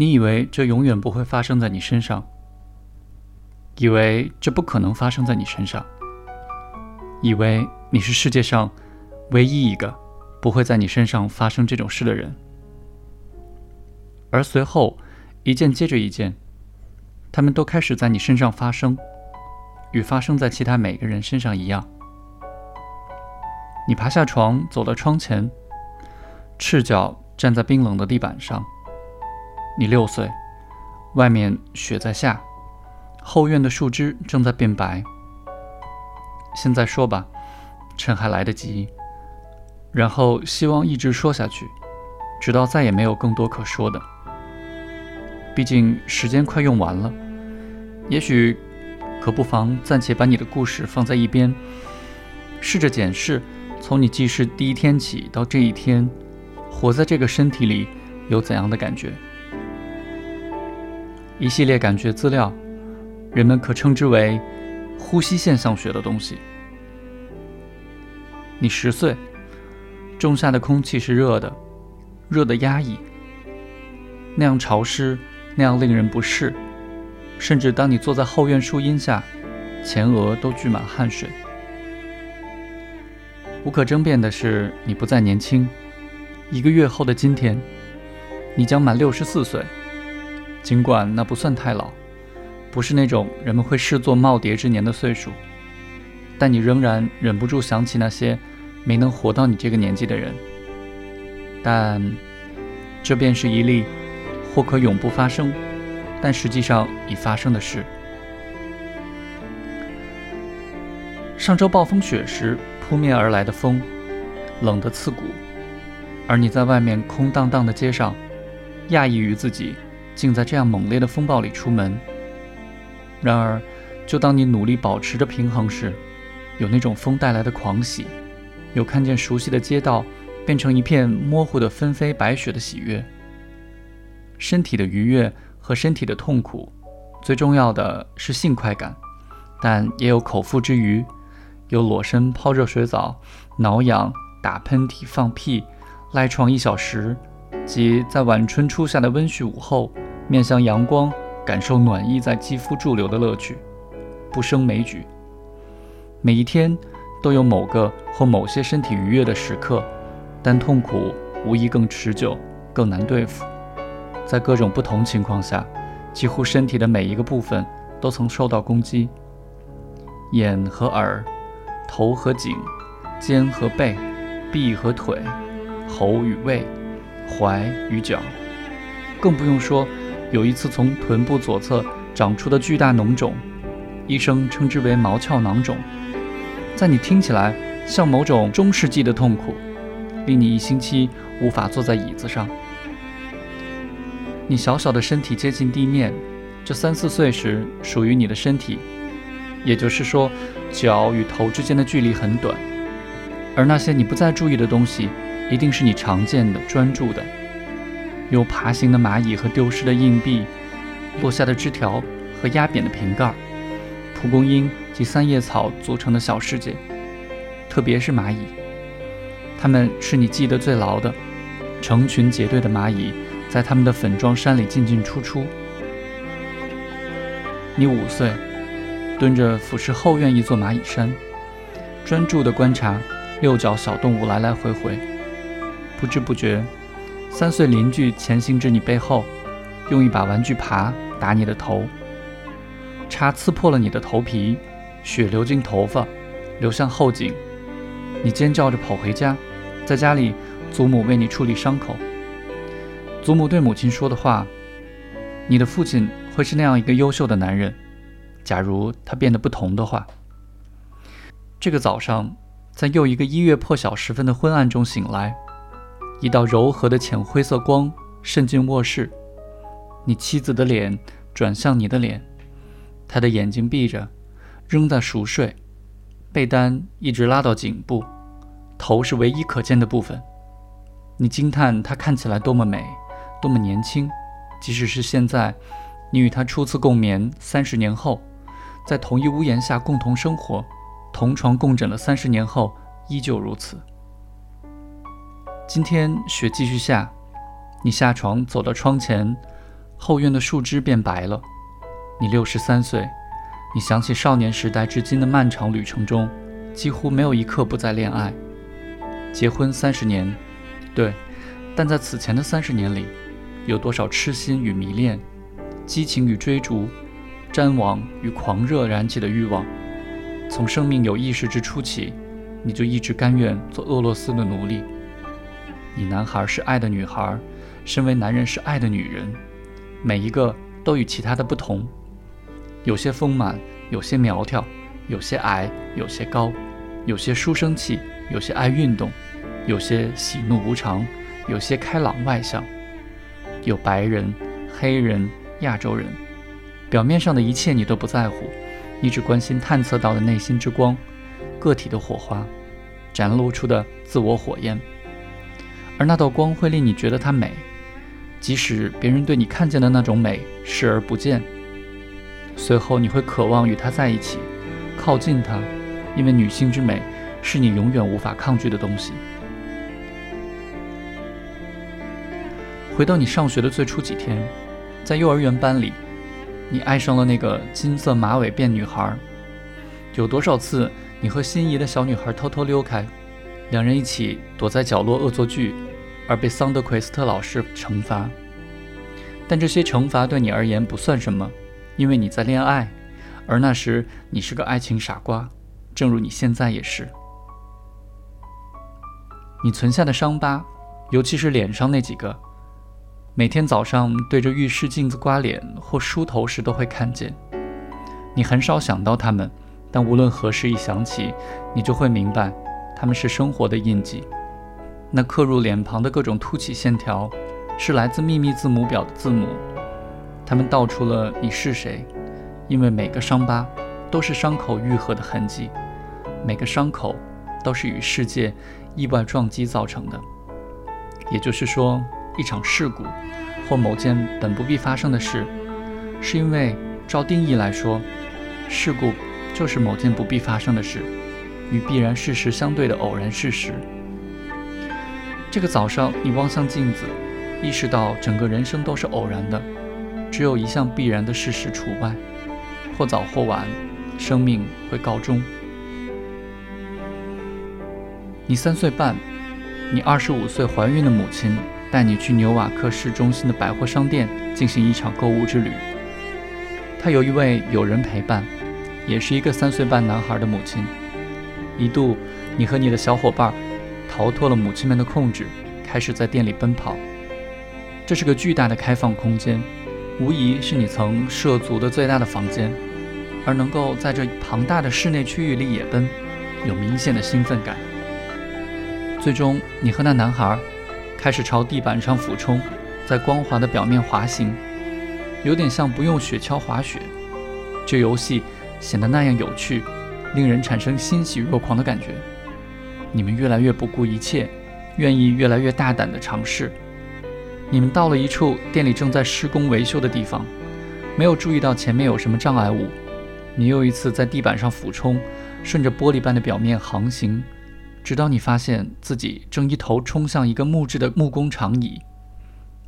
你以为这永远不会发生在你身上，以为这不可能发生在你身上，以为你是世界上唯一一个不会在你身上发生这种事的人，而随后一件接着一件，他们都开始在你身上发生，与发生在其他每个人身上一样。你爬下床，走到窗前，赤脚站在冰冷的地板上。你六岁，外面雪在下，后院的树枝正在变白。现在说吧，趁还来得及。然后希望一直说下去，直到再也没有更多可说的。毕竟时间快用完了，也许可不妨暂且把你的故事放在一边，试着检视从你记事第一天起到这一天，活在这个身体里有怎样的感觉。一系列感觉资料，人们可称之为呼吸现象学的东西。你十岁，仲夏的空气是热的，热的压抑，那样潮湿，那样令人不适，甚至当你坐在后院树荫下，前额都聚满汗水。无可争辩的是，你不再年轻。一个月后的今天，你将满六十四岁。尽管那不算太老，不是那种人们会视作耄耋之年的岁数，但你仍然忍不住想起那些没能活到你这个年纪的人。但这便是一例或可永不发生，但实际上已发生的事。上周暴风雪时扑面而来的风，冷得刺骨，而你在外面空荡荡的街上，讶异于自己。竟在这样猛烈的风暴里出门。然而，就当你努力保持着平衡时，有那种风带来的狂喜，有看见熟悉的街道变成一片模糊的纷飞白雪的喜悦。身体的愉悦和身体的痛苦，最重要的是性快感，但也有口腹之余，有裸身泡热水澡、挠痒、打喷嚏、放屁、赖床一小时，及在晚春初夏的温煦午后。面向阳光，感受暖意在肌肤驻留的乐趣，不胜枚举。每一天都有某个或某些身体愉悦的时刻，但痛苦无疑更持久、更难对付。在各种不同情况下，几乎身体的每一个部分都曾受到攻击：眼和耳，头和颈，肩和背，臂和腿，喉与胃，踝与脚，更不用说。有一次，从臀部左侧长出的巨大脓肿，医生称之为毛鞘囊肿，在你听起来像某种中世纪的痛苦，令你一星期无法坐在椅子上。你小小的身体接近地面，这三四岁时属于你的身体，也就是说，脚与头之间的距离很短，而那些你不再注意的东西，一定是你常见的、专注的。有爬行的蚂蚁和丢失的硬币，落下的枝条和压扁的瓶盖，蒲公英及三叶草组成的小世界，特别是蚂蚁，它们是你记得最牢的。成群结队的蚂蚁在它们的粉状山里进进出出。你五岁，蹲着俯视后院一座蚂蚁山，专注地观察六角小动物来来回回，不知不觉。三岁邻居前行至你背后，用一把玩具耙打你的头，叉刺破了你的头皮，血流进头发，流向后颈。你尖叫着跑回家，在家里，祖母为你处理伤口。祖母对母亲说的话：“你的父亲会是那样一个优秀的男人，假如他变得不同的话。”这个早上，在又一个一月破晓时分的昏暗中醒来。一道柔和的浅灰色光渗进卧室，你妻子的脸转向你的脸，她的眼睛闭着，仍在熟睡，被单一直拉到颈部，头是唯一可见的部分。你惊叹她看起来多么美，多么年轻，即使是现在，你与她初次共眠三十年后，在同一屋檐下共同生活，同床共枕了三十年后，依旧如此。今天雪继续下，你下床走到窗前，后院的树枝变白了。你六十三岁，你想起少年时代至今的漫长旅程中，几乎没有一刻不在恋爱。结婚三十年，对，但在此前的三十年里，有多少痴心与迷恋，激情与追逐，瞻往与狂热燃起的欲望？从生命有意识之初起，你就一直甘愿做俄罗斯的奴隶。你男孩是爱的女孩，身为男人是爱的女人，每一个都与其他的不同，有些丰满，有些苗条，有些矮，有些高，有些书生气，有些爱运动，有些喜怒无常，有些开朗外向，有白人、黑人、亚洲人，表面上的一切你都不在乎。你只关心探测到的内心之光，个体的火花，展露出的自我火焰，而那道光会令你觉得它美，即使别人对你看见的那种美视而不见。随后你会渴望与它在一起，靠近它，因为女性之美是你永远无法抗拒的东西。回到你上学的最初几天，在幼儿园班里。你爱上了那个金色马尾辫女孩，有多少次你和心仪的小女孩偷偷溜开，两人一起躲在角落恶作剧，而被桑德奎斯特老师惩罚？但这些惩罚对你而言不算什么，因为你在恋爱，而那时你是个爱情傻瓜，正如你现在也是。你存下的伤疤，尤其是脸上那几个。每天早上对着浴室镜子刮脸或梳头时都会看见。你很少想到他们，但无论何时一想起，你就会明白，他们是生活的印记。那刻入脸庞的各种凸起线条，是来自秘密字母表的字母。它们道出了你是谁，因为每个伤疤都是伤口愈合的痕迹，每个伤口都是与世界意外撞击造成的。也就是说。一场事故，或某件本不必发生的事，是因为照定义来说，事故就是某件不必发生的事，与必然事实相对的偶然事实。这个早上，你望向镜子，意识到整个人生都是偶然的，只有一项必然的事实除外，或早或晚，生命会告终。你三岁半，你二十五岁怀孕的母亲。带你去纽瓦克市中心的百货商店进行一场购物之旅。她有一位友人陪伴，也是一个三岁半男孩的母亲。一度，你和你的小伙伴逃脱了母亲们的控制，开始在店里奔跑。这是个巨大的开放空间，无疑是你曾涉足的最大的房间。而能够在这庞大的室内区域里野奔，有明显的兴奋感。最终，你和那男孩。开始朝地板上俯冲，在光滑的表面滑行，有点像不用雪橇滑雪。这游戏显得那样有趣，令人产生欣喜若狂的感觉。你们越来越不顾一切，愿意越来越大胆地尝试。你们到了一处店里正在施工维修的地方，没有注意到前面有什么障碍物。你又一次在地板上俯冲，顺着玻璃般的表面航行。直到你发现自己正一头冲向一个木质的木工长椅，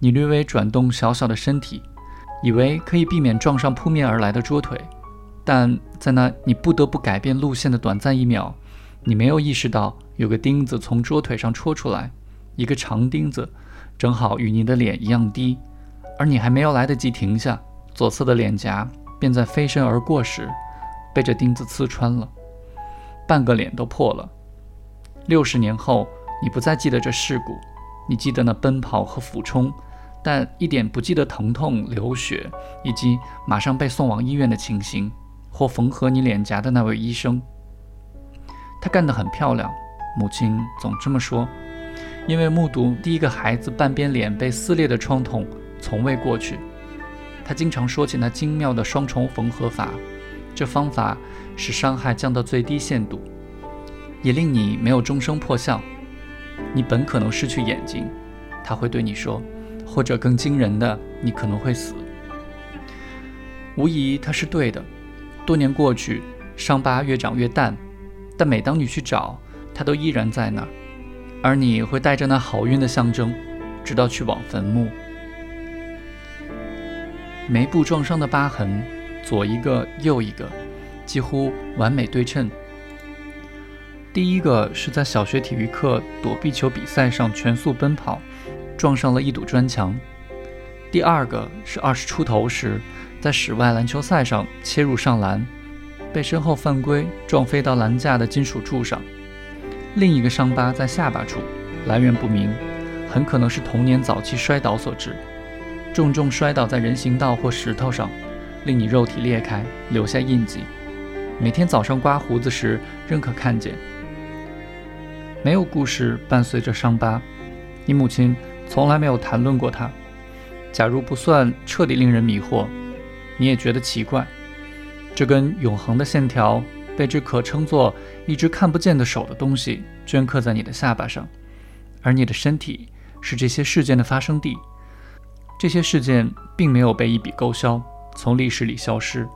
你略微转动小小的身体，以为可以避免撞上扑面而来的桌腿，但在那你不得不改变路线的短暂一秒，你没有意识到有个钉子从桌腿上戳出来，一个长钉子，正好与你的脸一样低，而你还没有来得及停下，左侧的脸颊便在飞身而过时被这钉子刺穿了，半个脸都破了。六十年后，你不再记得这事故，你记得那奔跑和俯冲，但一点不记得疼痛、流血以及马上被送往医院的情形，或缝合你脸颊的那位医生。他干得很漂亮，母亲总这么说，因为目睹第一个孩子半边脸被撕裂的创痛从未过去。他经常说起那精妙的双重缝合法，这方法使伤害降到最低限度。也令你没有终生破相，你本可能失去眼睛，他会对你说，或者更惊人的，你可能会死。无疑他是对的。多年过去，伤疤越长越淡，但每当你去找，它都依然在那儿，而你会带着那好运的象征，直到去往坟墓。眉部撞伤的疤痕，左一个右一个，几乎完美对称。第一个是在小学体育课躲避球比赛上全速奔跑，撞上了一堵砖墙；第二个是二十出头时在室外篮球赛上切入上篮，被身后犯规撞飞到栏架的金属柱上；另一个伤疤在下巴处，来源不明，很可能是童年早期摔倒所致，重重摔倒在人行道或石头上，令你肉体裂开，留下印记。每天早上刮胡子时仍可看见。没有故事伴随着伤疤，你母亲从来没有谈论过它。假如不算彻底令人迷惑，你也觉得奇怪。这根永恒的线条被这可称作一只看不见的手的东西镌刻在你的下巴上，而你的身体是这些事件的发生地。这些事件并没有被一笔勾销，从历史里消失。